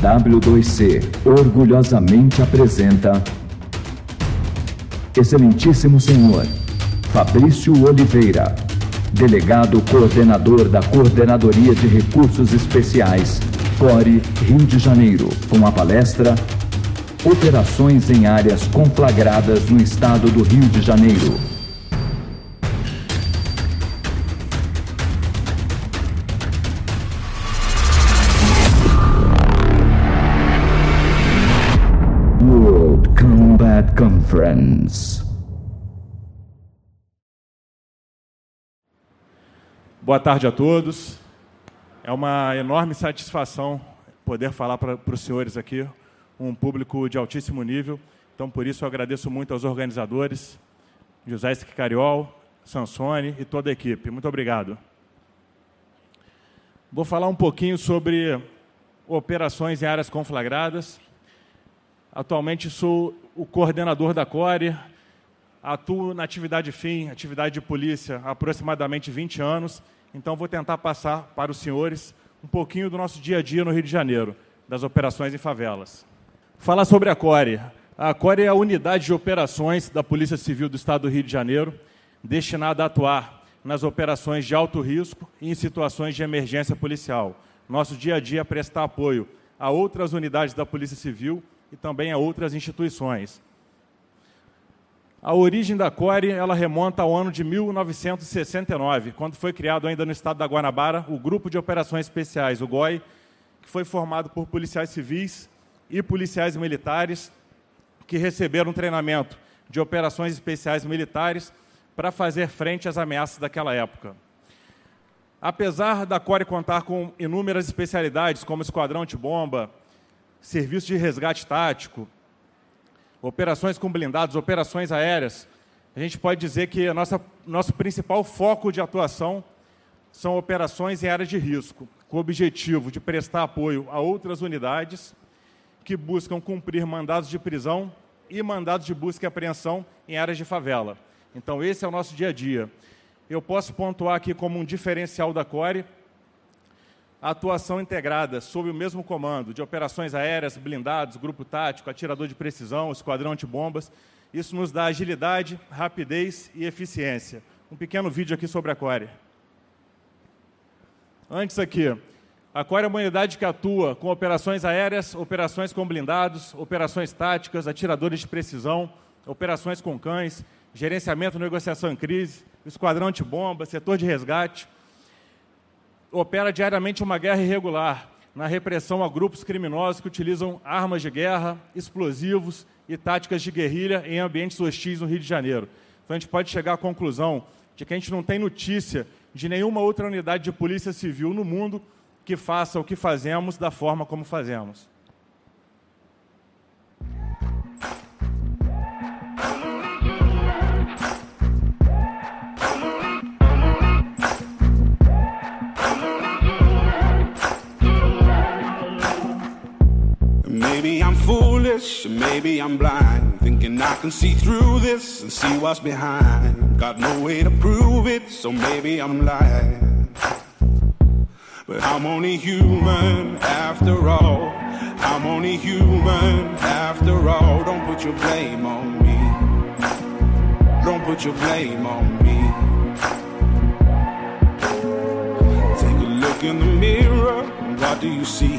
W2C orgulhosamente apresenta Excelentíssimo Senhor Fabrício Oliveira, Delegado Coordenador da Coordenadoria de Recursos Especiais, CORE, Rio de Janeiro, com a palestra Operações em áreas conflagradas no estado do Rio de Janeiro. Conference. Boa tarde a todos. É uma enorme satisfação poder falar para os senhores aqui, um público de altíssimo nível. Então, por isso, eu agradeço muito aos organizadores, José Esquicariol, Sansone e toda a equipe. Muito obrigado. Vou falar um pouquinho sobre operações em áreas conflagradas. Atualmente sou o coordenador da CORE, atuo na atividade FIM, atividade de polícia, há aproximadamente 20 anos, então vou tentar passar para os senhores um pouquinho do nosso dia a dia no Rio de Janeiro, das operações em favelas. Falar sobre a CORE. A CORE é a unidade de operações da Polícia Civil do Estado do Rio de Janeiro, destinada a atuar nas operações de alto risco e em situações de emergência policial. Nosso dia a dia é prestar apoio a outras unidades da Polícia Civil e também a outras instituições. A origem da CORE ela remonta ao ano de 1969, quando foi criado ainda no estado da Guanabara o Grupo de Operações Especiais, o GOI, que foi formado por policiais civis e policiais militares que receberam treinamento de operações especiais militares para fazer frente às ameaças daquela época. Apesar da CORE contar com inúmeras especialidades, como esquadrão antibomba, serviço de resgate tático, operações com blindados, operações aéreas, a gente pode dizer que nossa, nosso principal foco de atuação são operações em áreas de risco, com o objetivo de prestar apoio a outras unidades que buscam cumprir mandados de prisão e mandados de busca e apreensão em áreas de favela. Então, esse é o nosso dia a dia. Eu posso pontuar aqui como um diferencial da CORE a atuação integrada sob o mesmo comando de operações aéreas, blindados, grupo tático, atirador de precisão, esquadrão antibombas. Isso nos dá agilidade, rapidez e eficiência. Um pequeno vídeo aqui sobre a Core. Antes aqui, a Core é uma unidade que atua com operações aéreas, operações com blindados, operações táticas, atiradores de precisão, operações com cães, gerenciamento, negociação em crise, esquadrão antibomba, setor de resgate, opera diariamente uma guerra irregular na repressão a grupos criminosos que utilizam armas de guerra, explosivos e táticas de guerrilha em ambientes hostis no Rio de Janeiro. Então a gente pode chegar à conclusão de que a gente não tem notícia de nenhuma outra unidade de polícia civil no mundo que faça o que fazemos da forma como fazemos. Foolish, maybe I'm blind. Thinking I can see through this and see what's behind. Got no way to prove it, so maybe I'm lying. But I'm only human after all. I'm only human after all. Don't put your blame on me. Don't put your blame on me. Take a look in the mirror. And what do you see?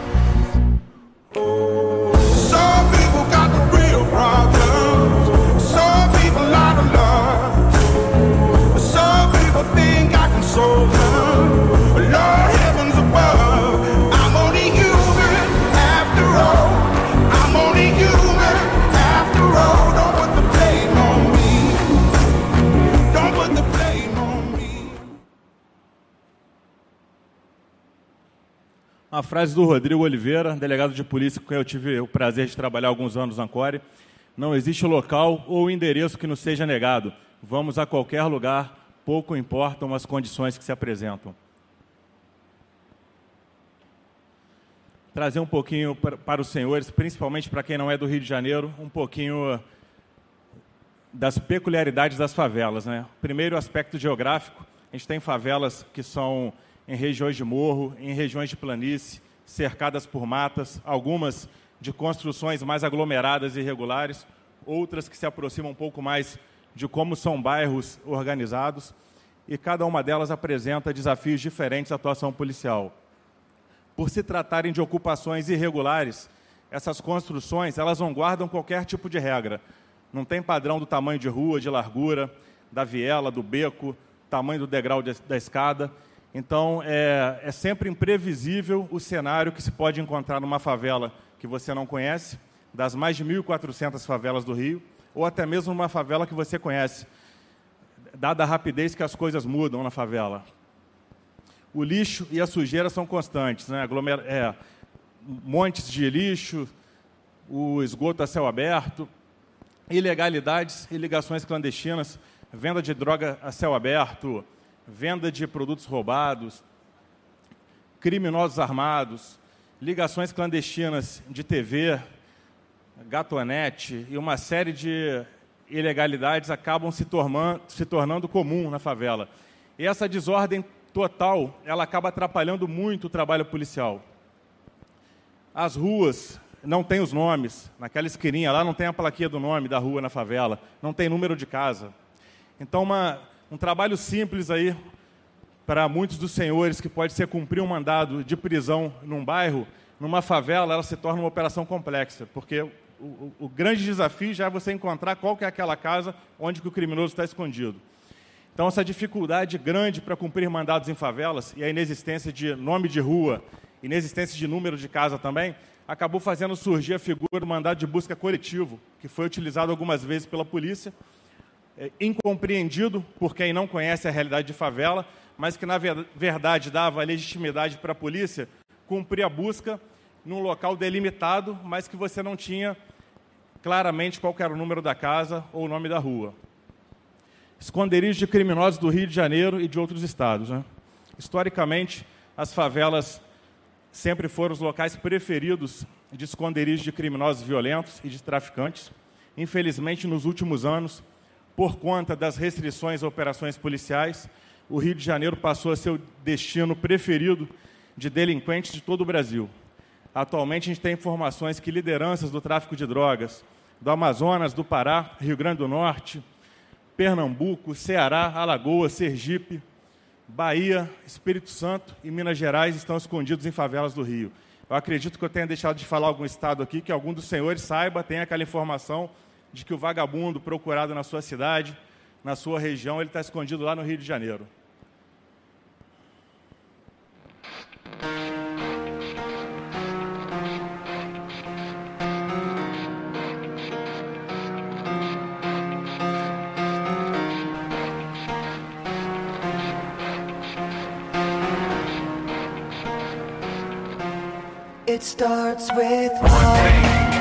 Frase do Rodrigo Oliveira, delegado de polícia com quem eu tive o prazer de trabalhar alguns anos na Core. Não existe local ou endereço que nos seja negado. Vamos a qualquer lugar pouco importam as condições que se apresentam. Trazer um pouquinho para os senhores, principalmente para quem não é do Rio de Janeiro, um pouquinho das peculiaridades das favelas. Né? Primeiro, aspecto geográfico. A gente tem favelas que são em regiões de morro, em regiões de planície, cercadas por matas, algumas de construções mais aglomeradas e irregulares, outras que se aproximam um pouco mais de como são bairros organizados, e cada uma delas apresenta desafios diferentes à atuação policial. Por se tratarem de ocupações irregulares, essas construções elas não guardam qualquer tipo de regra. Não tem padrão do tamanho de rua, de largura, da viela, do beco, tamanho do degrau de, da escada. Então, é, é sempre imprevisível o cenário que se pode encontrar numa favela que você não conhece, das mais de 1.400 favelas do Rio, ou até mesmo numa favela que você conhece, dada a rapidez que as coisas mudam na favela. O lixo e a sujeira são constantes, né? Aglomer é, montes de lixo, o esgoto a céu aberto, ilegalidades e ligações clandestinas, venda de droga a céu aberto, venda de produtos roubados, criminosos armados, ligações clandestinas de TV, gatonete e uma série de ilegalidades acabam se tornando, se tornando comum na favela. E essa desordem total, ela acaba atrapalhando muito o trabalho policial. As ruas não têm os nomes, naquela esquininha lá não tem a plaquinha do nome da rua na favela, não tem número de casa. Então, uma, um trabalho simples aí para muitos dos senhores que pode ser cumprir um mandado de prisão num bairro, numa favela, ela se torna uma operação complexa, porque o, o, o grande desafio já é você encontrar qual é aquela casa onde que o criminoso está escondido. Então, essa dificuldade grande para cumprir mandados em favelas e a inexistência de nome de rua, inexistência de número de casa também, acabou fazendo surgir a figura do mandado de busca coletivo, que foi utilizado algumas vezes pela polícia, é, incompreendido por quem não conhece a realidade de favela, mas que na verdade dava legitimidade para a polícia cumprir a busca num local delimitado, mas que você não tinha claramente qual era o número da casa ou o nome da rua. Esconderijos de criminosos do Rio de Janeiro e de outros estados. Né? Historicamente, as favelas sempre foram os locais preferidos de esconderijos de criminosos violentos e de traficantes. Infelizmente, nos últimos anos, por conta das restrições a operações policiais, o Rio de Janeiro passou a ser o destino preferido de delinquentes de todo o Brasil. Atualmente, a gente tem informações que lideranças do tráfico de drogas do Amazonas, do Pará, Rio Grande do Norte, Pernambuco, Ceará, Alagoas, Sergipe, Bahia, Espírito Santo e Minas Gerais estão escondidos em favelas do Rio. Eu acredito que eu tenha deixado de falar algum estado aqui, que algum dos senhores saiba, tenha aquela informação de que o vagabundo procurado na sua cidade, na sua região, ele está escondido lá no Rio de Janeiro. It starts with one.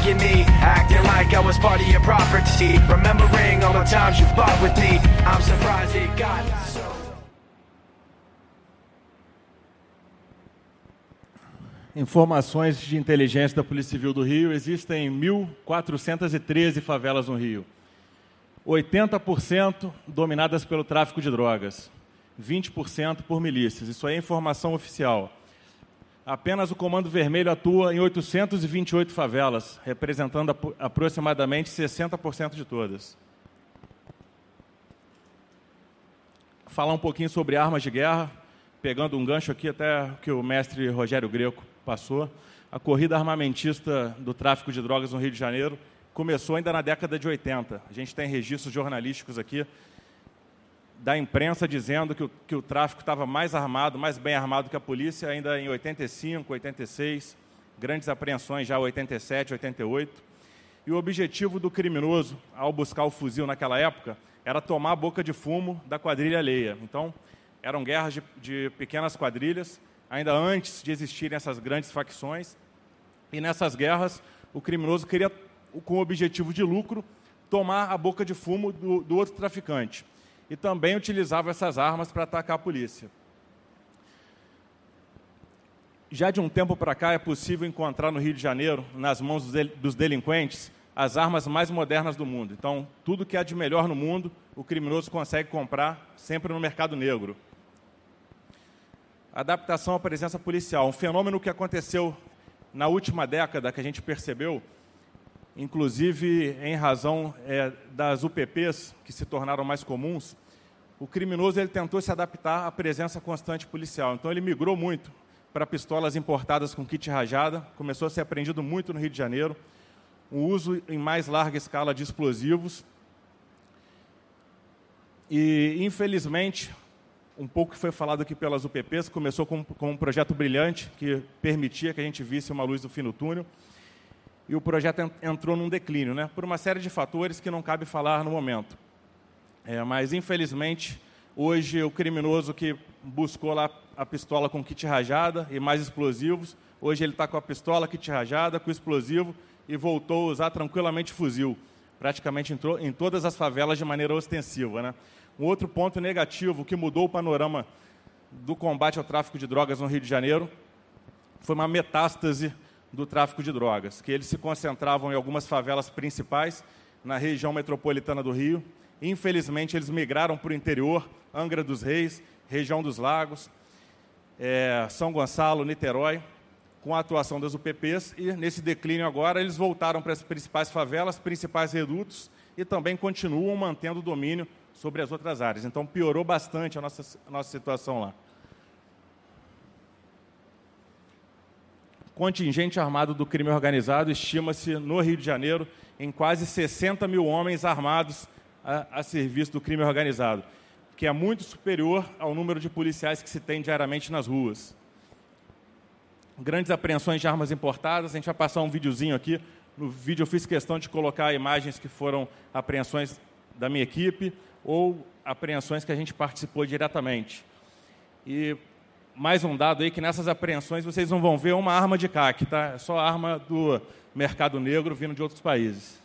Mocking me, acting like I was part of your property. Remembering all the times you fought with me, I'm surprised it got so. informações de inteligência da Polícia Civil do Rio, existem 1.413 favelas no Rio. 80% dominadas pelo tráfico de drogas, 20% por milícias. Isso é informação oficial. Apenas o Comando Vermelho atua em 828 favelas, representando aproximadamente 60% de todas. Falar um pouquinho sobre armas de guerra, pegando um gancho aqui até que o mestre Rogério Greco passou. A corrida armamentista do tráfico de drogas no Rio de Janeiro começou ainda na década de 80. A gente tem registros jornalísticos aqui da imprensa dizendo que o, que o tráfico estava mais armado, mais bem armado que a polícia, ainda em 85, 86, grandes apreensões já em 87, 88. E o objetivo do criminoso, ao buscar o fuzil naquela época, era tomar a boca de fumo da quadrilha alheia. Então, eram guerras de, de pequenas quadrilhas, ainda antes de existirem essas grandes facções. E nessas guerras, o criminoso queria, com o objetivo de lucro, tomar a boca de fumo do, do outro traficante e também utilizava essas armas para atacar a polícia. Já de um tempo para cá é possível encontrar no Rio de Janeiro, nas mãos dos delinquentes, as armas mais modernas do mundo. Então, tudo que há de melhor no mundo, o criminoso consegue comprar sempre no mercado negro. Adaptação à presença policial, um fenômeno que aconteceu na última década, que a gente percebeu, inclusive em razão é, das UPPs que se tornaram mais comuns, o criminoso ele tentou se adaptar à presença constante policial. Então ele migrou muito para pistolas importadas com kit rajada, começou a ser apreendido muito no Rio de Janeiro, o uso em mais larga escala de explosivos. E, infelizmente, um pouco que foi falado aqui pelas UPPs, começou com, com um projeto brilhante que permitia que a gente visse uma luz do fim do túnel e o projeto entrou num declínio, né? por uma série de fatores que não cabe falar no momento. É, mas, infelizmente, hoje o criminoso que buscou lá a pistola com kit rajada e mais explosivos, hoje ele está com a pistola, kit rajada, com explosivo e voltou a usar tranquilamente fuzil. Praticamente entrou em todas as favelas de maneira ostensiva. Né? Um outro ponto negativo que mudou o panorama do combate ao tráfico de drogas no Rio de Janeiro foi uma metástase do tráfico de drogas, que eles se concentravam em algumas favelas principais na região metropolitana do Rio. Infelizmente, eles migraram para o interior, Angra dos Reis, região dos Lagos, é, São Gonçalo, Niterói, com a atuação das UPPs, e nesse declínio agora eles voltaram para as principais favelas, principais redutos, e também continuam mantendo o domínio sobre as outras áreas. Então, piorou bastante a nossa, a nossa situação lá. Contingente armado do crime organizado estima-se no Rio de Janeiro em quase 60 mil homens armados a, a, serviço do crime organizado, que é muito superior ao número de policiais que se tem diariamente nas ruas. Grandes apreensões de armas importadas, a gente vai passar um videozinho aqui. No vídeo eu fiz questão de colocar imagens que foram apreensões da minha equipe ou apreensões que a gente participou diretamente. E mais um dado aí que nessas apreensões vocês não vão ver uma arma de CAC, tá? É só arma do mercado negro vindo de outros países.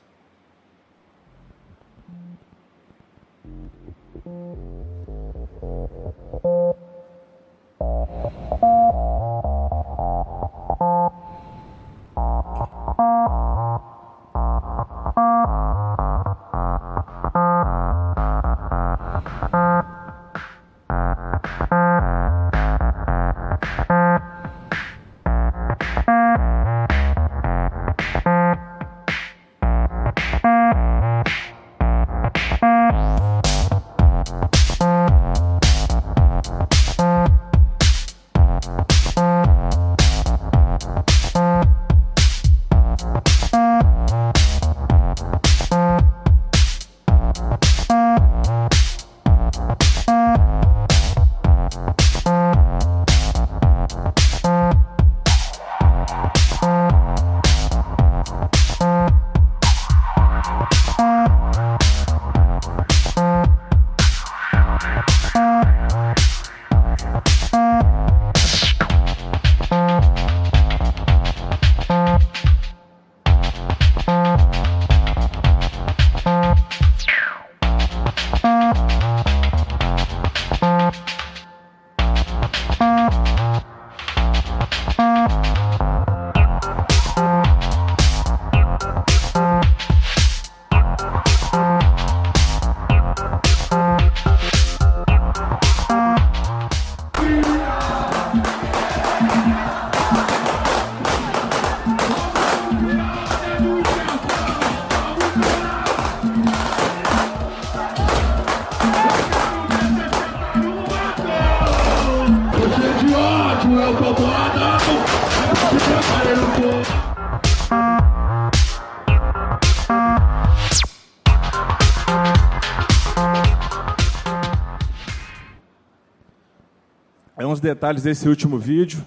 Detalhes desse último vídeo.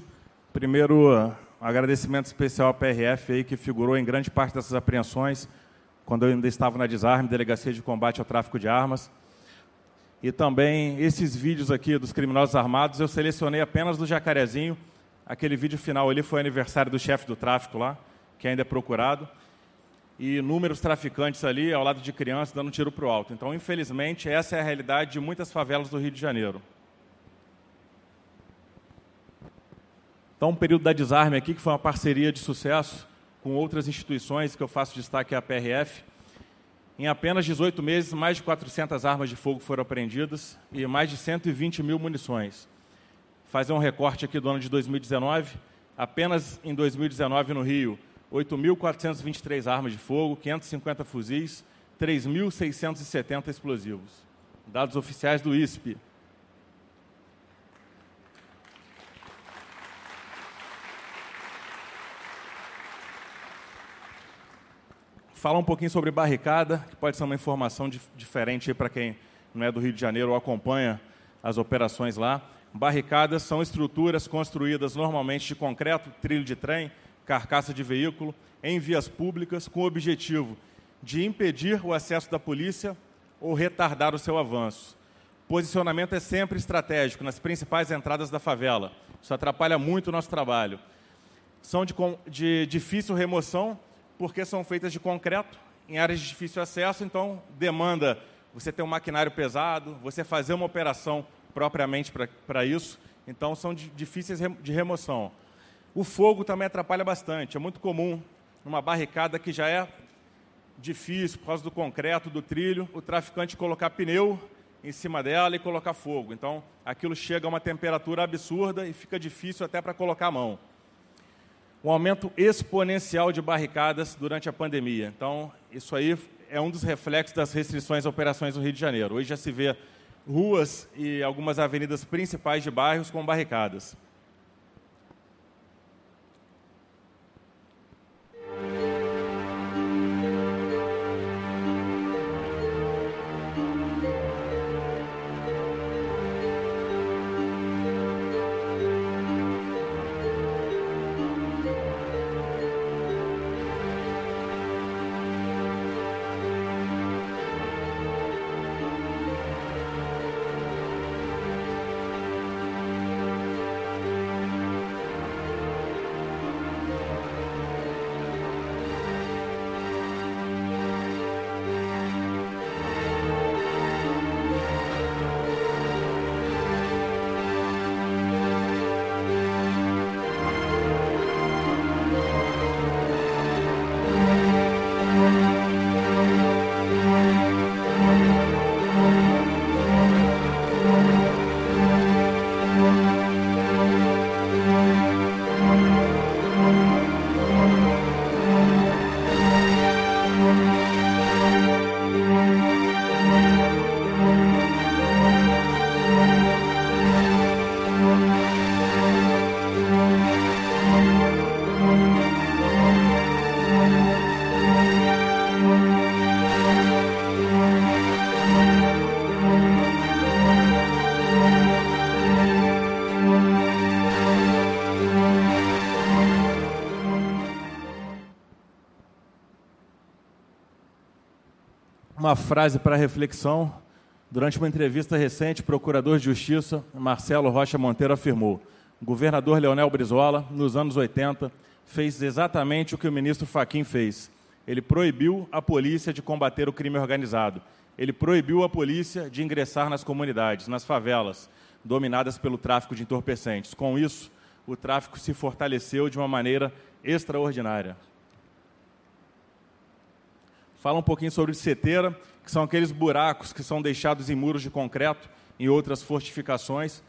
Primeiro, um agradecimento especial à PRF aí, que figurou em grande parte dessas apreensões, quando eu ainda estava na Desarme, Delegacia de Combate ao Tráfico de Armas. E também esses vídeos aqui dos criminosos armados, eu selecionei apenas do Jacarezinho. Aquele vídeo final ali foi aniversário do chefe do tráfico lá, que ainda é procurado. E inúmeros traficantes ali, ao lado de crianças, dando um tiro para o alto. Então, infelizmente, essa é a realidade de muitas favelas do Rio de Janeiro. Então, um período da Desarme aqui, que foi uma parceria de sucesso com outras instituições, que eu faço destaque à PRF, em apenas 18 meses, mais de 400 armas de fogo foram apreendidas e mais de 120 mil munições. Fazer um recorte aqui do ano de 2019, apenas em 2019 no Rio, 8.423 armas de fogo, 550 fuzis, 3.670 explosivos. Dados oficiais do ISP. Falar um pouquinho sobre barricada, que pode ser uma informação dif diferente para quem não é do Rio de Janeiro ou acompanha as operações lá. Barricadas são estruturas construídas normalmente de concreto, trilho de trem, carcaça de veículo, em vias públicas, com o objetivo de impedir o acesso da polícia ou retardar o seu avanço. Posicionamento é sempre estratégico nas principais entradas da favela. Isso atrapalha muito o nosso trabalho. São de, de difícil remoção porque são feitas de concreto, em áreas de difícil acesso, então demanda você ter um maquinário pesado, você fazer uma operação propriamente para isso, então são difíceis de remoção. O fogo também atrapalha bastante, é muito comum numa barricada que já é difícil por causa do concreto, do trilho, o traficante colocar pneu em cima dela e colocar fogo. Então, aquilo chega a uma temperatura absurda e fica difícil até para colocar a mão um aumento exponencial de barricadas durante a pandemia. Então, isso aí é um dos reflexos das restrições a operações no Rio de Janeiro. Hoje já se vê ruas e algumas avenidas principais de bairros com barricadas. Uma frase para reflexão. Durante uma entrevista recente, o procurador de Justiça, Marcelo Rocha Monteiro, afirmou: o governador Leonel Brizola, nos anos 80, fez exatamente o que o ministro Faquim fez. Ele proibiu a polícia de combater o crime organizado. Ele proibiu a polícia de ingressar nas comunidades, nas favelas, dominadas pelo tráfico de entorpecentes. Com isso, o tráfico se fortaleceu de uma maneira extraordinária fala um pouquinho sobre seteira, que são aqueles buracos que são deixados em muros de concreto, em outras fortificações,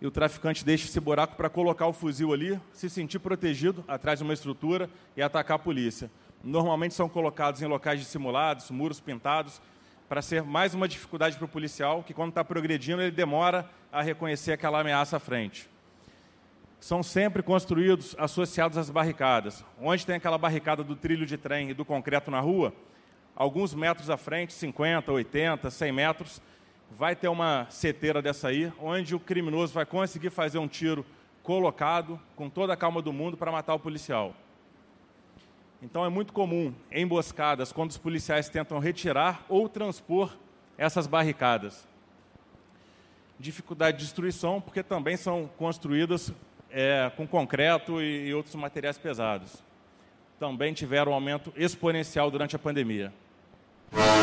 e o traficante deixa esse buraco para colocar o fuzil ali, se sentir protegido atrás de uma estrutura e atacar a polícia. Normalmente são colocados em locais dissimulados, muros pintados, para ser mais uma dificuldade para o policial, que quando está progredindo ele demora a reconhecer aquela ameaça à frente. São sempre construídos associados às barricadas. Onde tem aquela barricada do trilho de trem e do concreto na rua, alguns metros à frente, 50, 80, 100 metros, vai ter uma seteira dessa aí, onde o criminoso vai conseguir fazer um tiro colocado, com toda a calma do mundo, para matar o policial. Então é muito comum, em emboscadas, quando os policiais tentam retirar ou transpor essas barricadas. Dificuldade de destruição, porque também são construídas é, com concreto e, e outros materiais pesados. Também tiveram um aumento exponencial durante a pandemia. Isso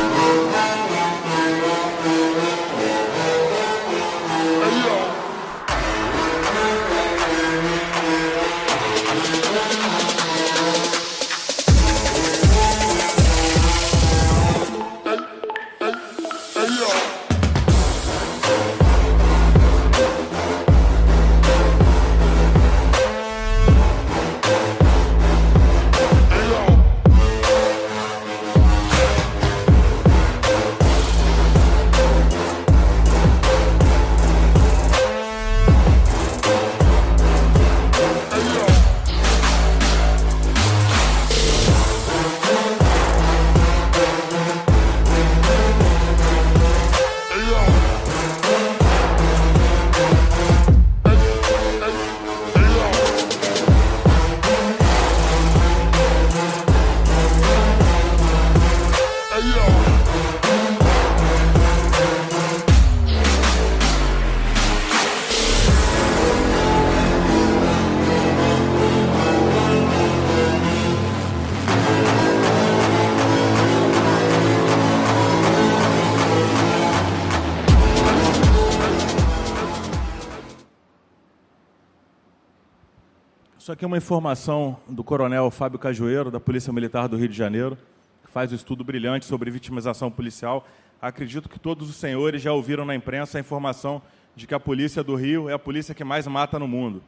aqui uma informação do coronel Fábio Cajueiro, da Polícia Militar do Rio de Janeiro, que faz um estudo brilhante sobre vitimização policial. Acredito que todos os senhores já ouviram na imprensa a informação de que a polícia do Rio é a polícia que mais mata no mundo.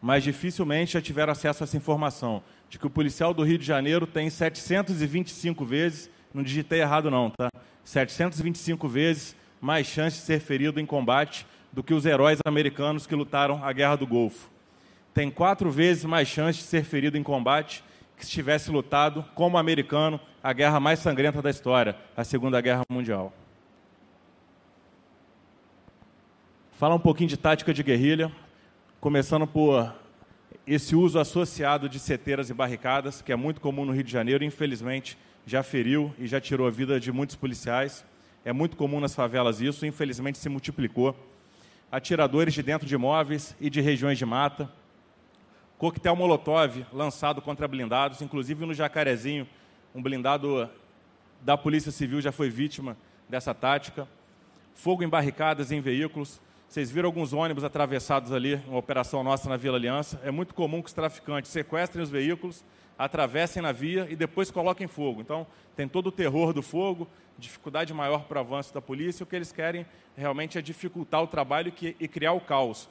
Mas dificilmente já tiveram acesso a essa informação, de que o policial do Rio de Janeiro tem 725 vezes, não digitei errado não, tá? 725 vezes mais chance de ser ferido em combate do que os heróis americanos que lutaram a Guerra do Golfo tem quatro vezes mais chance de ser ferido em combate que se tivesse lutado como americano a guerra mais sangrenta da história, a Segunda Guerra Mundial. Falar um pouquinho de tática de guerrilha, começando por esse uso associado de seteiras e barricadas, que é muito comum no Rio de Janeiro, infelizmente já feriu e já tirou a vida de muitos policiais. É muito comum nas favelas isso, infelizmente se multiplicou. Atiradores de dentro de imóveis e de regiões de mata, coquetel Molotov lançado contra blindados, inclusive no Jacarezinho, um blindado da Polícia Civil já foi vítima dessa tática. Fogo em barricadas em veículos. Vocês viram alguns ônibus atravessados ali, uma operação nossa na Vila Aliança. É muito comum que os traficantes sequestrem os veículos, atravessem na via e depois coloquem fogo. Então, tem todo o terror do fogo, dificuldade maior para o avanço da polícia. O que eles querem realmente é dificultar o trabalho e criar o caos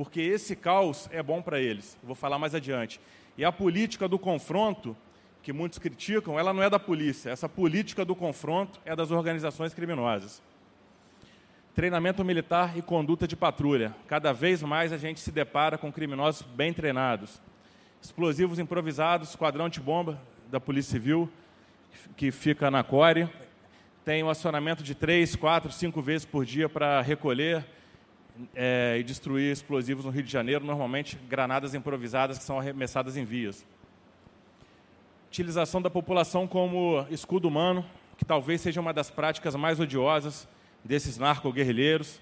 porque esse caos é bom para eles. Vou falar mais adiante. E a política do confronto, que muitos criticam, ela não é da polícia. Essa política do confronto é das organizações criminosas. Treinamento militar e conduta de patrulha. Cada vez mais a gente se depara com criminosos bem treinados. Explosivos improvisados, quadrão de bomba da Polícia Civil, que fica na Core. Tem um acionamento de três, quatro, cinco vezes por dia para recolher é, e destruir explosivos no Rio de Janeiro, normalmente granadas improvisadas que são arremessadas em vias. Utilização da população como escudo humano, que talvez seja uma das práticas mais odiosas desses narco-guerrilheiros,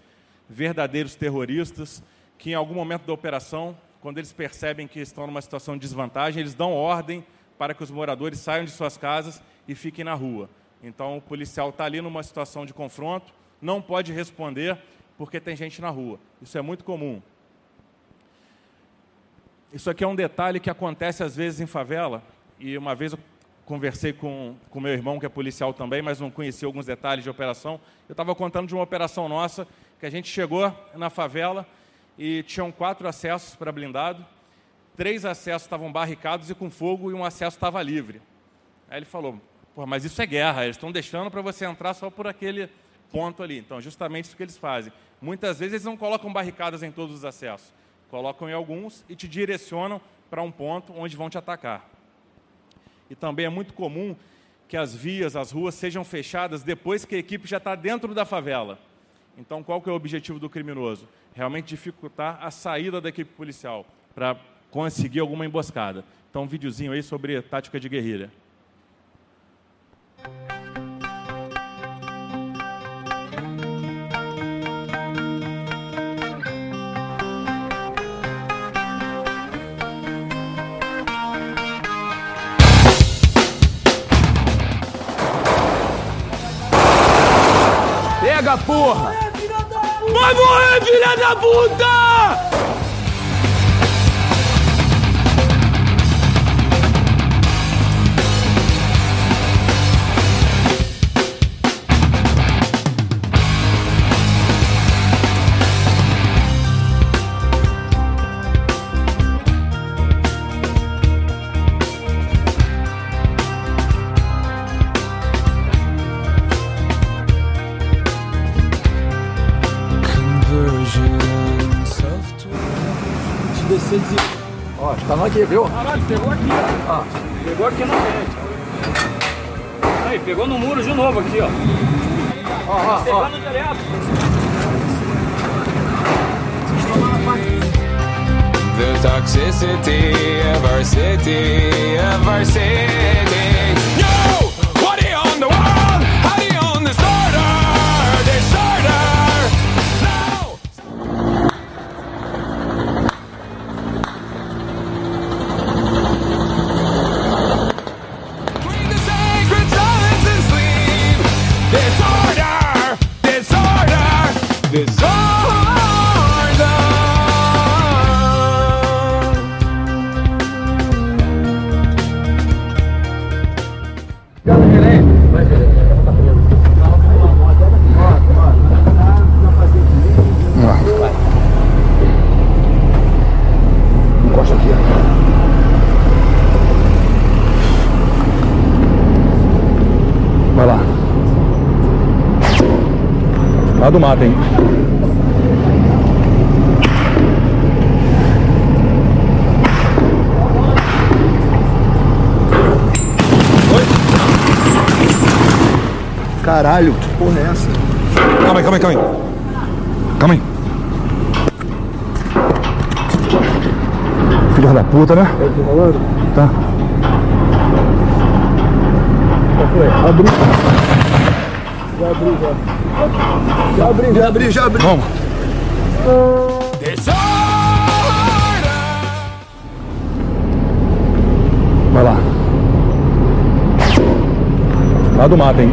verdadeiros terroristas, que em algum momento da operação, quando eles percebem que estão numa situação de desvantagem, eles dão ordem para que os moradores saiam de suas casas e fiquem na rua. Então, o policial está ali numa situação de confronto, não pode responder, porque tem gente na rua. Isso é muito comum. Isso aqui é um detalhe que acontece às vezes em favela, e uma vez eu conversei com o meu irmão, que é policial também, mas não conhecia alguns detalhes de operação. Eu estava contando de uma operação nossa, que a gente chegou na favela e tinham quatro acessos para blindado, três acessos estavam barricados e com fogo, e um acesso estava livre. Aí ele falou, mas isso é guerra, eles estão deixando para você entrar só por aquele ponto ali. Então, justamente isso que eles fazem. Muitas vezes eles não colocam barricadas em todos os acessos, colocam em alguns e te direcionam para um ponto onde vão te atacar. E também é muito comum que as vias, as ruas sejam fechadas depois que a equipe já está dentro da favela. Então, qual que é o objetivo do criminoso? Realmente dificultar a saída da equipe policial para conseguir alguma emboscada. Então, um videozinho aí sobre tática de guerrilha. Pega, porra! Vai morrer, filha da puta! Ó, tá aqui, viu? Caralho, pegou aqui, ó. Ó, Pegou aqui na frente. Aí, pegou no muro de novo aqui, ó. ó, ó, ó. The toxicity of our city, of our city. Do mato, hein? Caralho, que porra é essa? Calma aí, calma aí, calma aí. Calma aí. Filha da puta, né? Tá. Abriu. Já abriu, já. Já abriu, já abriu, já abriu. Vamos. Vai lá. Lá do mato, hein?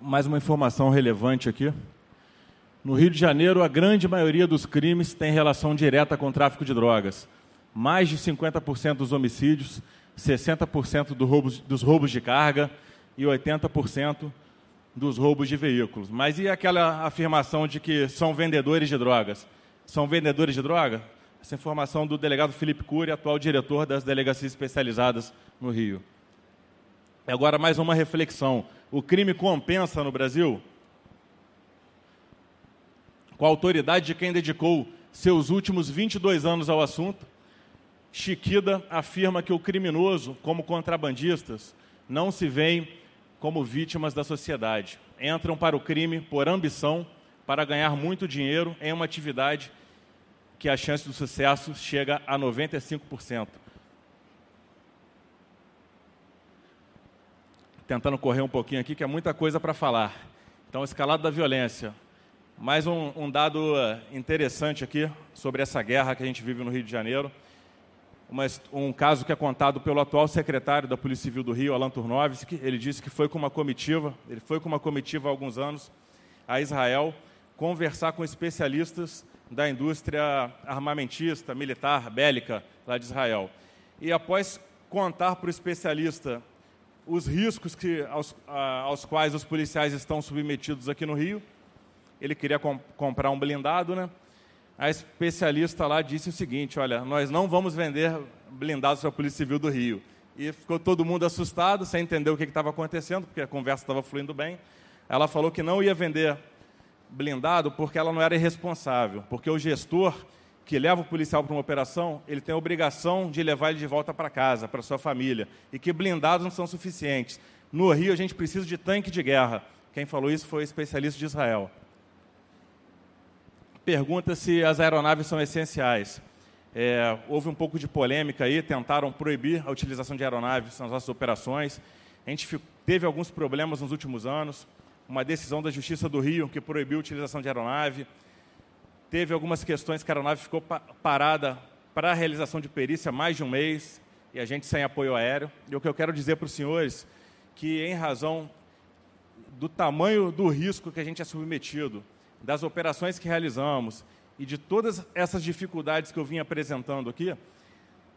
Mais uma informação relevante aqui. No Rio de Janeiro, a grande maioria dos crimes tem relação direta com tráfico de drogas. Mais de 50% dos homicídios, 60% do roubos- dos roubos de carga e 80% dos roubos de veículos. Mas e aquela afirmação de que são vendedores de drogas? São vendedores de droga? Essa informação do delegado Felipe Cury, atual diretor das delegacias especializadas no Rio. Agora mais uma reflexão. O crime compensa no Brasil? Com a autoridade de quem dedicou seus últimos 22 anos ao assunto, Chiquida afirma que o criminoso, como contrabandistas, não se veem como vítimas da sociedade. Entram para o crime por ambição, para ganhar muito dinheiro em uma atividade que a chance do sucesso chega a 95%. tentando correr um pouquinho aqui, que é muita coisa para falar. Então, escalado da violência. Mais um, um dado eh, interessante aqui sobre essa guerra que a gente vive no Rio de Janeiro. Uma um caso que é contado pelo atual secretário da Polícia Civil do Rio, Alan Turnovski. Ele disse que foi com uma comitiva, ele foi com uma comitiva há alguns anos a Israel conversar com especialistas da indústria armamentista, militar, bélica lá de Israel. E após contar para o especialista os riscos que, aos, a- aos quais os policiais estão submetidos aqui no Rio. Ele queria com- comprar um blindado, né? A especialista lá disse o seguinte: olha, nós não vamos vender blindados para a Polícia Civil do Rio. E ficou todo mundo assustado, sem entender o que estava acontecendo, porque a conversa estava fluindo bem. Ela falou que não ia vender blindado porque ela não era irresponsável, porque o gestor que leva o policial para uma operação, ele tem a obrigação de levar ele de volta para casa, para sua família, e que blindados não são suficientes. No Rio, a gente precisa de tanque de guerra. Quem falou isso foi o especialista de Israel. Pergunta se as aeronaves são essenciais. É, houve um pouco de polêmica aí, tentaram proibir a utilização de aeronaves nas nossas operações. A gente teve alguns problemas nos últimos anos. Uma decisão da Justiça do Rio que proibiu a utilização de aeronave. Teve algumas questões que a aeronave ficou parada para a realização de perícia mais de um mês e a gente sem apoio aéreo. E o que eu quero dizer para os senhores que, em razão do tamanho do risco que a gente é submetido, das operações que realizamos e de todas essas dificuldades que eu vim apresentando aqui,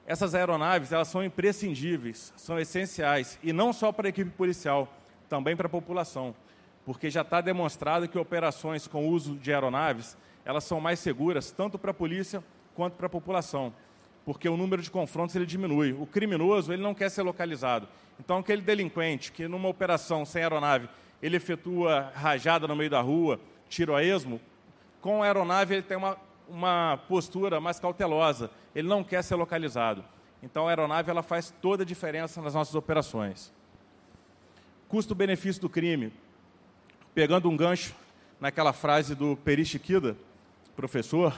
essas aeronaves elas são imprescindíveis, são essenciais, e não só para a equipe policial, também para a população, porque já está demonstrado que operações com uso de aeronaves elas são mais seguras tanto para a polícia quanto para a população, porque o número de confrontos ele diminui. O criminoso ele não quer ser localizado, então aquele delinquente que numa operação sem aeronave ele efetua rajada no meio da rua, tiro a esmo, com a aeronave ele tem uma, uma postura mais cautelosa, ele não quer ser localizado. Então a aeronave ela faz toda a diferença nas nossas operações. Custo-benefício do crime. Pegando um gancho naquela frase do Peri Chiquida, professor,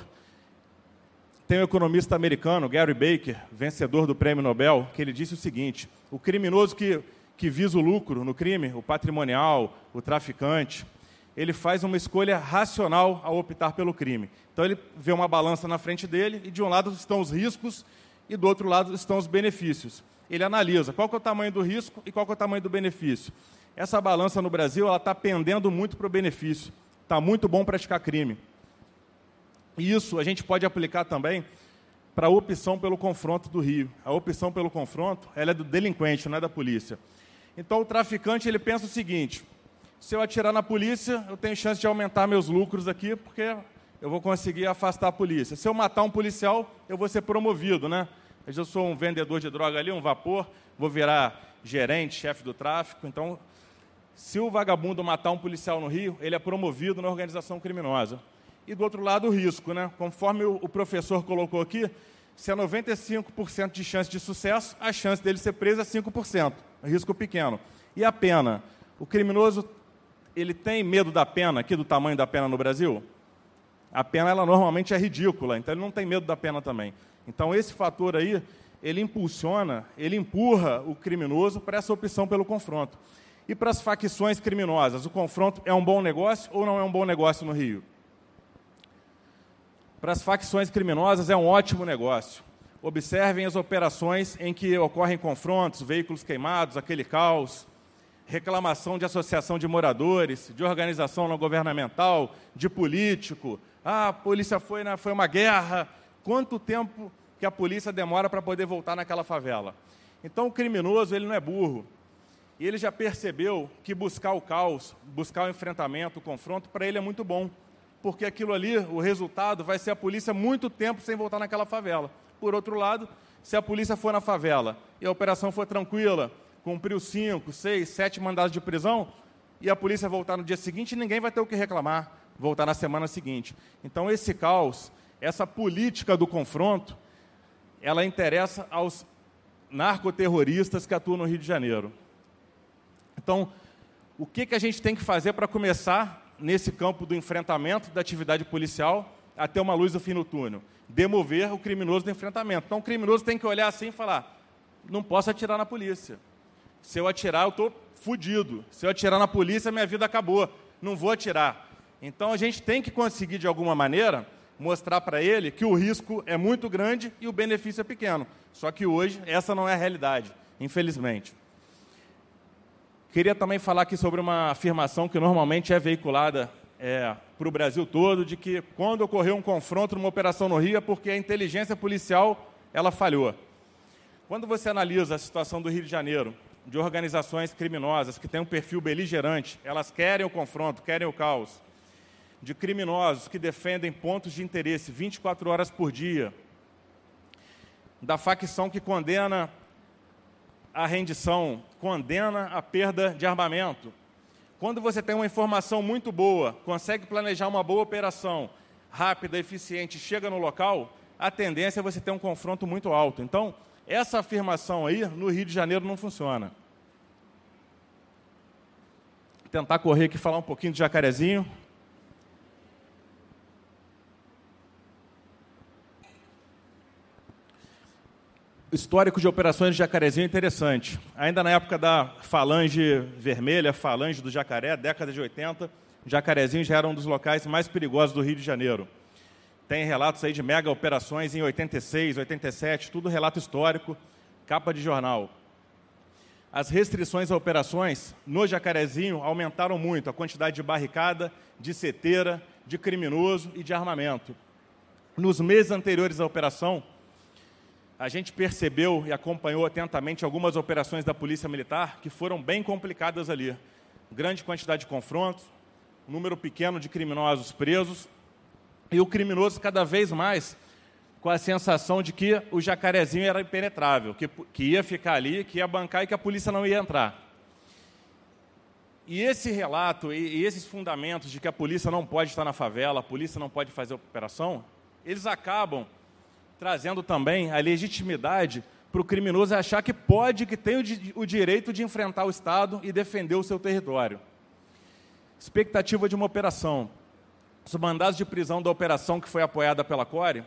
tem um economista americano, Gary Baker, vencedor do prêmio Nobel, que ele disse o seguinte: o criminoso que, que visa o lucro no crime, o patrimonial, o traficante, ele faz uma escolha racional ao optar pelo crime. Então ele vê uma balança na frente dele e de um lado estão os riscos e do outro lado estão os benefícios. Ele analisa qual é o tamanho do risco e qual é o tamanho do benefício. Essa balança no Brasil ela está pendendo muito para o benefício. Está muito bom praticar crime. E isso a gente pode aplicar também para a opção pelo confronto do Rio. A opção pelo confronto ela é do delinquente, não é da polícia. Então o traficante ele pensa o seguinte: se eu atirar na polícia, eu tenho chance de aumentar meus lucros aqui, porque eu vou conseguir afastar a polícia. Se eu matar um policial, eu vou ser promovido, né? Eu sou um vendedor de droga ali, um vapor, vou virar gerente, chefe do tráfico. Então, se o vagabundo matar um policial no Rio, ele é promovido na organização criminosa. E do outro lado, o risco, né? Conforme o professor colocou aqui, se é 95% de chance de sucesso, a chance dele ser preso é 5%, risco pequeno. E a pena? O criminoso ele tem medo da pena, aqui do tamanho da pena no Brasil? A pena, ela normalmente é ridícula, então ele não tem medo da pena também. Então, esse fator aí, ele impulsiona, ele empurra o criminoso para essa opção pelo confronto. E para as facções criminosas, o confronto é um bom negócio ou não é um bom negócio no Rio? Para as facções criminosas, é um ótimo negócio. Observem as operações em que ocorrem confrontos, veículos queimados, aquele caos, reclamação de associação de moradores, de organização não governamental, de político. Ah, a polícia foi, na, foi uma guerra. Quanto tempo que a polícia demora para poder voltar naquela favela? Então, o criminoso ele não é burro. E ele já percebeu que buscar o caos, buscar o enfrentamento, o confronto, para ele é muito bom. Porque aquilo ali, o resultado vai ser a polícia muito tempo sem voltar naquela favela. Por outro lado, se a polícia for na favela e a operação for tranquila, cumpriu cinco, seis, sete mandados de prisão, e a polícia voltar no dia seguinte, ninguém vai ter o que reclamar, voltar na semana seguinte. Então, esse caos, essa política do confronto, ela interessa aos narcoterroristas que atuam no Rio de Janeiro. Então, o que, que a gente tem que fazer para começar nesse campo do enfrentamento da atividade policial a ter uma luz no fim do túnel? Demover o criminoso do enfrentamento. Então, o criminoso tem que olhar assim e falar: não posso atirar na polícia. Se eu atirar, eu estou fudido. Se eu atirar na polícia, minha vida acabou. Não vou atirar. Então a gente tem que conseguir, de alguma maneira, mostrar para ele que o risco é muito grande e o benefício é pequeno. Só que hoje essa não é a realidade, infelizmente. Queria também falar aqui sobre uma afirmação que normalmente é veiculada é, para o Brasil todo, de que quando ocorreu um confronto numa operação no Rio é porque a inteligência policial ela falhou. Quando você analisa a situação do Rio de Janeiro, de organizações criminosas que têm um perfil beligerante, elas querem o confronto, querem o caos, de criminosos que defendem pontos de interesse 24 horas por dia, da facção que condena a rendição, condena a perda de armamento. Quando você tem uma informação muito boa, consegue planejar uma boa operação, rápida, eficiente, chega no local, a tendência é você ter um confronto muito alto. Então, essa afirmação aí, no Rio de Janeiro, não funciona. Tentar correr aqui falar um pouquinho de Jacarezinho. O histórico de operações de Jacarezinho é interessante. Ainda na época da Falange Vermelha, Falange do Jacaré, década de 80, Jacarezinho já era um dos locais mais perigosos do Rio de Janeiro. Tem relatos aí de mega operações em 86, 87, tudo relato histórico, capa de jornal. As restrições a operações no Jacarezinho aumentaram muito a quantidade de barricada, de seteira, de criminoso e de armamento. Nos meses anteriores à operação, a gente percebeu e acompanhou atentamente algumas operações da Polícia Militar que foram bem complicadas ali. Grande quantidade de confrontos, número pequeno de criminosos presos e o criminoso cada vez mais com a sensação de que o jacarezinho era impenetrável, que, que ia ficar ali, que ia bancar e que a polícia não ia entrar. E esse relato e, e esses fundamentos de que a polícia não pode estar na favela, a polícia não pode fazer operação, eles acabam trazendo também a legitimidade para o criminoso achar que pode, que tem o, o direito de enfrentar o Estado e defender o seu território. Expectativa de uma operação. Os mandados de prisão da operação que foi apoiada pela Core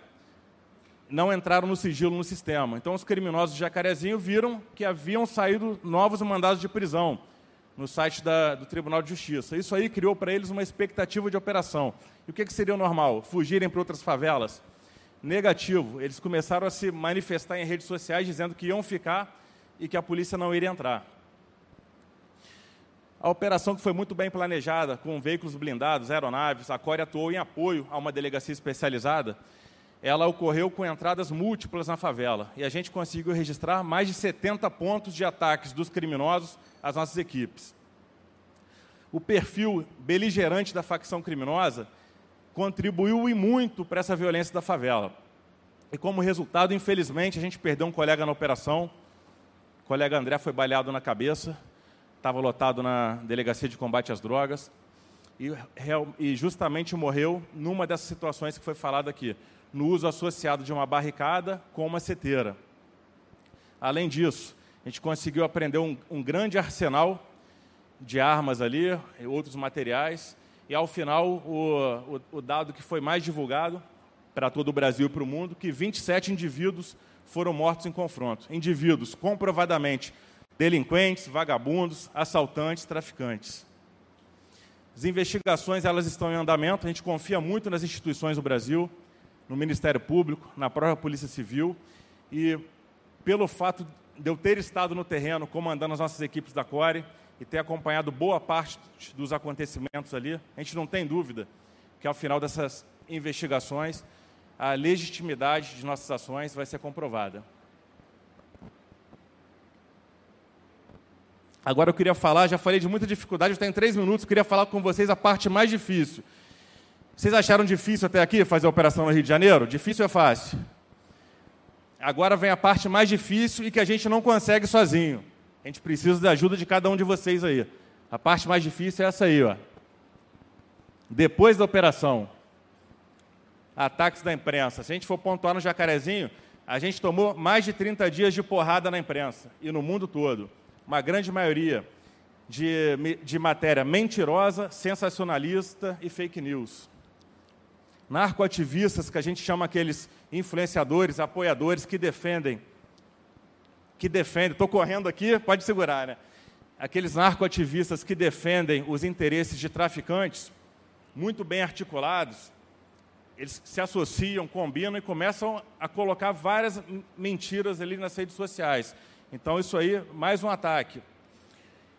não entraram no sigilo no sistema. Então, os criminosos de Jacarezinho viram que haviam saído novos mandados de prisão no site da, do Tribunal de Justiça. Isso aí criou para eles uma expectativa de operação. E o que, que seria normal? Fugirem para outras favelas? Negativo. Eles começaram a se manifestar em redes sociais dizendo que iam ficar e que a polícia não iria entrar. A operação que foi muito bem planejada, com veículos blindados, aeronaves, a Core atuou em apoio a uma delegacia especializada, ela ocorreu com entradas múltiplas na favela. E a gente conseguiu registrar mais de 70 pontos de ataques dos criminosos às nossas equipes. O perfil beligerante da facção criminosa contribuiu e muito para essa violência da favela. E como resultado, infelizmente, a gente perdeu um colega na operação. O colega André foi baleado na cabeça estava lotado na delegacia de combate às drogas e, e, justamente morreu numa dessas situações que foi falado aqui, no uso associado de uma barricada com uma seteira. Além disso, a gente conseguiu aprender um, um grande arsenal de armas ali, outros materiais, e ao final o, o, o dado que foi mais divulgado para todo o Brasil e para o mundo, que 27 indivíduos foram mortos em confronto. Indivíduos comprovadamente delinquentes, vagabundos, assaltantes, traficantes. As investigações elas estão em andamento, a gente confia muito nas instituições do Brasil, no Ministério Público, na própria Polícia Civil, e pelo fato de eu ter estado no terreno comandando as nossas equipes da CORE e ter acompanhado boa parte dos acontecimentos ali, a gente não tem dúvida que ao final dessas investigações a legitimidade de nossas ações vai ser comprovada. Agora eu queria falar, já falei de muita dificuldade, está em três minutos, queria falar com vocês a parte mais difícil. Vocês acharam difícil até aqui fazer a operação no Rio de Janeiro? Difícil é fácil. Agora vem a parte mais difícil e que a gente não consegue sozinho. A gente precisa da ajuda de cada um de vocês aí. A parte mais difícil é essa aí, ó. Depois da operação, ataques da imprensa. Se a gente for pontuar no Jacarezinho, a gente tomou mais de 30 dias de porrada na imprensa e no mundo todo uma grande maioria de, de matéria mentirosa, sensacionalista e fake news. Narcoativistas, que a gente chama aqueles influenciadores, apoiadores que defendem, que defendem, estou correndo aqui, pode segurar, né? Aqueles narcoativistas que defendem os interesses de traficantes, muito bem articulados, eles se associam, combinam e começam a colocar várias mentiras ali nas redes sociais. Então, isso aí, mais um ataque.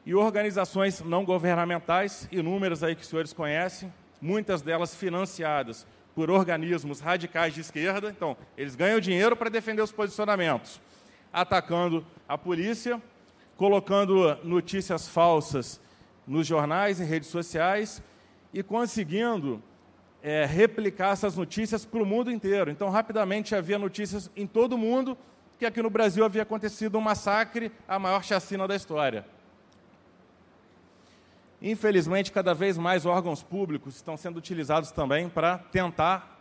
E organizações não governamentais, inúmeras aí que os senhores conhecem, muitas delas financiadas por organismos radicais de esquerda. Então, eles ganham dinheiro para defender os posicionamentos, atacando a polícia, colocando notícias falsas nos jornais e redes sociais e conseguindo é, replicar essas notícias para o mundo inteiro. Então, rapidamente havia notícias em todo o mundo que aqui no Brasil havia acontecido um massacre, a maior chacina da história. Infelizmente, cada vez mais órgãos públicos estão sendo utilizados também para tentar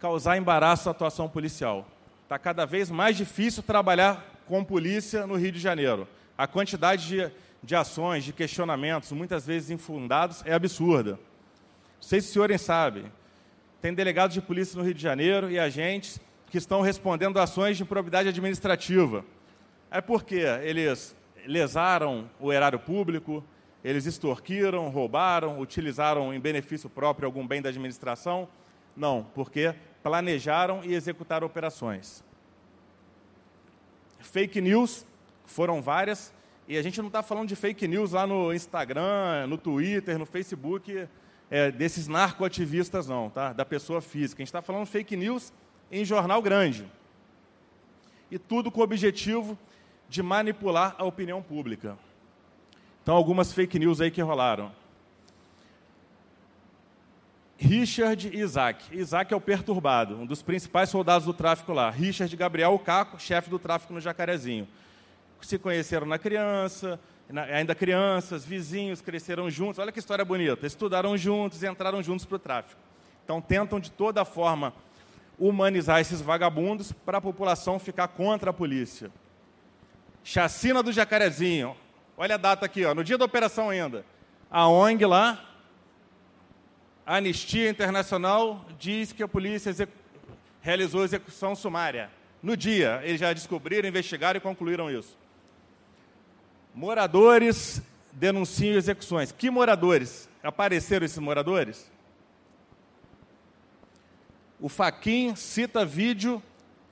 causar embaraço à atuação policial. Está cada vez mais difícil trabalhar com polícia no Rio de Janeiro. A quantidade de, de ações, de questionamentos, muitas vezes infundados, é absurda. Não sei se os senhores sabem. Tem delegados de polícia no Rio de Janeiro e agentes que estão respondendo ações de improbidade administrativa. É porque eles lesaram o erário público, eles extorquiram, roubaram, utilizaram em benefício próprio algum bem da administração? Não, porque planejaram e executaram operações. Fake news foram várias, e a gente não está falando de fake news lá no Instagram, no Twitter, no Facebook, é, desses narcoativistas, não, tá? da pessoa física. A gente está falando fake news em jornal grande. E tudo com o objetivo de manipular a opinião pública. Então, algumas fake news aí que rolaram. Richard e Isaac. Isaac é o perturbado, um dos principais soldados do tráfico lá. Richard Gabriel Caco, chefe do tráfico no Jacarezinho. Se conheceram na criança, ainda crianças, vizinhos, cresceram juntos. Olha que história bonita. Estudaram juntos entraram juntos para o tráfico. Então, tentam de toda forma humanizar esses vagabundos para a população ficar contra a polícia. Chacina do Jacarezinho. Olha a data aqui, ó, no dia da operação ainda. A ONG lá, a Anistia Internacional, diz que a polícia execu realizou execução sumária. No dia, eles já descobriram, investigaram e concluíram isso. Moradores denunciam execuções. Que moradores? Apareceram esses moradores? O Faquin cita vídeo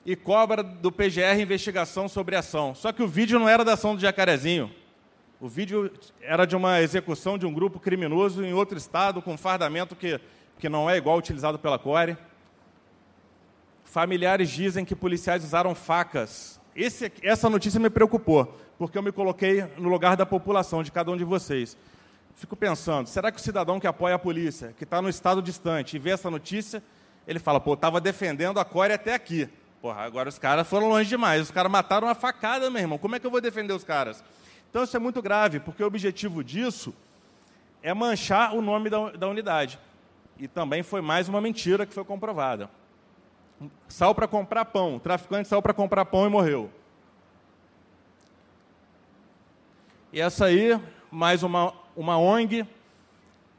e cobra do PGR investigação sobre a ação. Só que o vídeo não era da ação do Jacarezinho. O vídeo era de uma execução de um grupo criminoso em outro estado, com fardamento que, que não é igual utilizado pela Core. Familiares dizem que policiais usaram facas. Esse, essa notícia me preocupou, porque eu me coloquei no lugar da população, de cada um de vocês. Fico pensando, será que o cidadão que apoia a polícia, que está no estado distante, e vê essa notícia, ele fala, pô, estava defendendo a Core até aqui. Porra, agora os caras foram longe demais. Os caras mataram uma facada, meu irmão. Como é que eu vou defender os caras? Então isso é muito grave, porque o objetivo disso é manchar o nome da, da unidade. E também foi mais uma mentira que foi comprovada. Saiu para comprar pão, o traficante saiu para comprar pão e morreu. E essa aí, mais uma, uma ONG,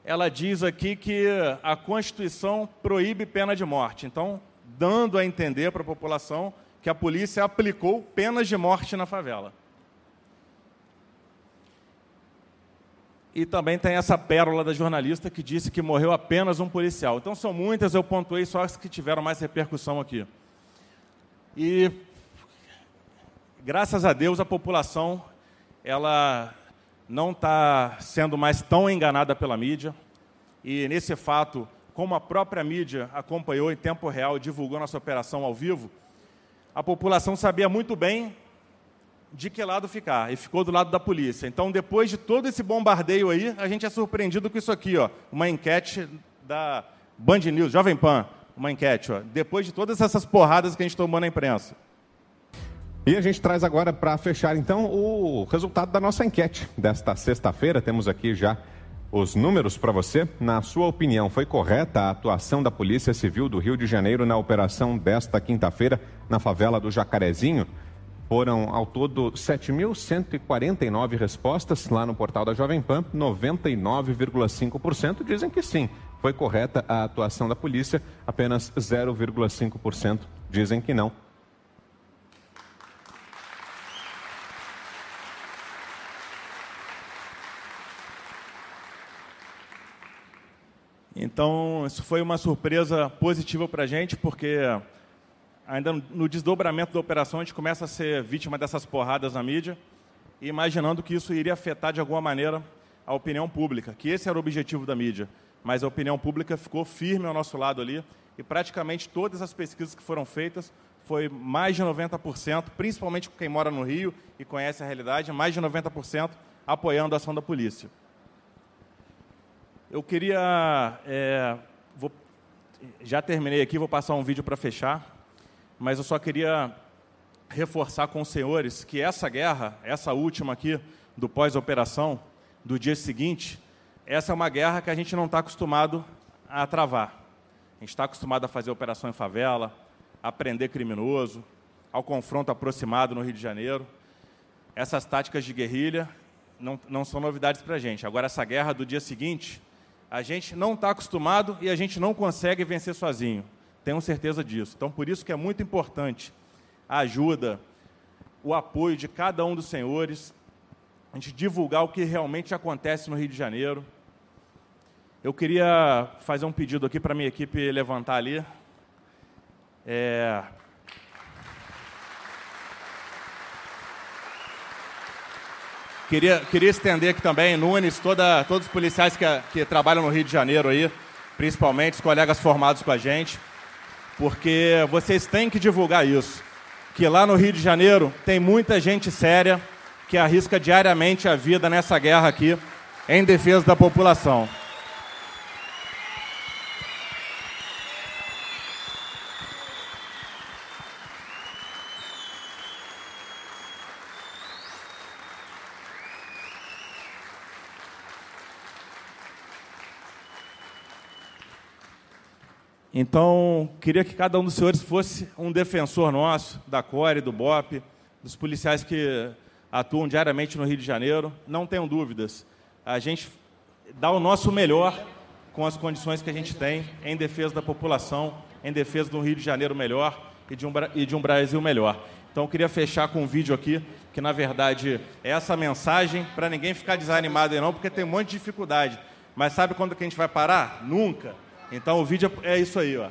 ela diz aqui que a Constituição proíbe pena de morte. Então, dando a entender para a população que a polícia aplicou penas de morte na favela. E também tem essa pérola da jornalista que disse que morreu apenas um policial. Então são muitas, eu pontuei só as que tiveram mais repercussão aqui. E graças a Deus a população ela não está sendo mais tão enganada pela mídia. E nesse fato, como a própria mídia acompanhou em tempo real e divulgou nossa operação ao vivo, a população sabia muito bem de que lado ficar, e ficou do lado da polícia. Então, depois de todo esse bombardeio aí, a gente é surpreendido com isso aqui, ó, uma enquete da Band News, Jovem Pan, uma enquete, ó, depois de todas essas porradas que a gente tomou na imprensa. E a gente traz agora para fechar então o resultado da nossa enquete desta sexta-feira. Temos aqui já os números para você. Na sua opinião, foi correta a atuação da Polícia Civil do Rio de Janeiro na operação desta quinta-feira na favela do Jacarezinho? Foram ao todo 7.149 respostas lá no portal da Jovem Pan. 99,5% dizem que sim, foi correta a atuação da polícia. Apenas 0,5% dizem que não. Então, isso foi uma surpresa positiva para a gente, porque ainda no desdobramento da operação, a gente começa a ser vítima dessas porradas na mídia, imaginando que isso iria afetar de alguma maneira a opinião pública, que esse era o objetivo da mídia. Mas a opinião pública ficou firme ao nosso lado ali, e praticamente todas as pesquisas que foram feitas foi mais de 90%, principalmente quem mora no Rio e conhece a realidade, mais de 90% apoiando a ação da polícia. Eu queria. É, vou, já terminei aqui, vou passar um vídeo para fechar mas eu só queria reforçar com os senhores que essa guerra, essa última aqui, do pós-operação, do dia seguinte, essa é uma guerra que a gente não está acostumado a travar. gente está acostumado a fazer operação em favela, a prender criminoso, ao confronto aproximado no Rio de Janeiro. Essas táticas de guerrilha não, não são novidades para a gente. Agora, essa guerra do dia seguinte, a gente não está acostumado e a gente não consegue vencer sozinho. Tenho certeza disso. Então, por isso que é muito importante a ajuda, o apoio de cada um dos senhores, a gente divulgar o que realmente acontece no Rio de Janeiro. Eu queria fazer um pedido aqui para a minha equipe levantar ali. É... Queria, queria estender aqui também, Nunes, toda, todos os policiais que, que trabalham no Rio de Janeiro aí, principalmente os colegas formados com a gente, porque vocês têm que divulgar isso. Que lá no Rio de Janeiro tem muita gente séria que arrisca diariamente a vida nessa guerra aqui em defesa da população. Então, queria que cada um dos senhores fosse um defensor nosso, da CORE, do BOP, dos policiais que atuam diariamente no Rio de Janeiro. Não tenham dúvidas, a gente dá o nosso melhor com as condições que a gente tem em defesa da população, em defesa do Rio de Janeiro melhor e de um, e de um Brasil melhor. Então, eu queria fechar com um vídeo aqui, que na verdade é essa mensagem, para ninguém ficar desanimado aí não, porque tem um monte de dificuldade. Mas sabe quando que a gente vai parar? Nunca. Então o vídeo é isso aí, ó.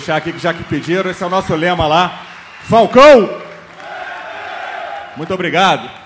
Puxar aqui já que pediram, esse é o nosso lema lá. Falcão! Muito obrigado.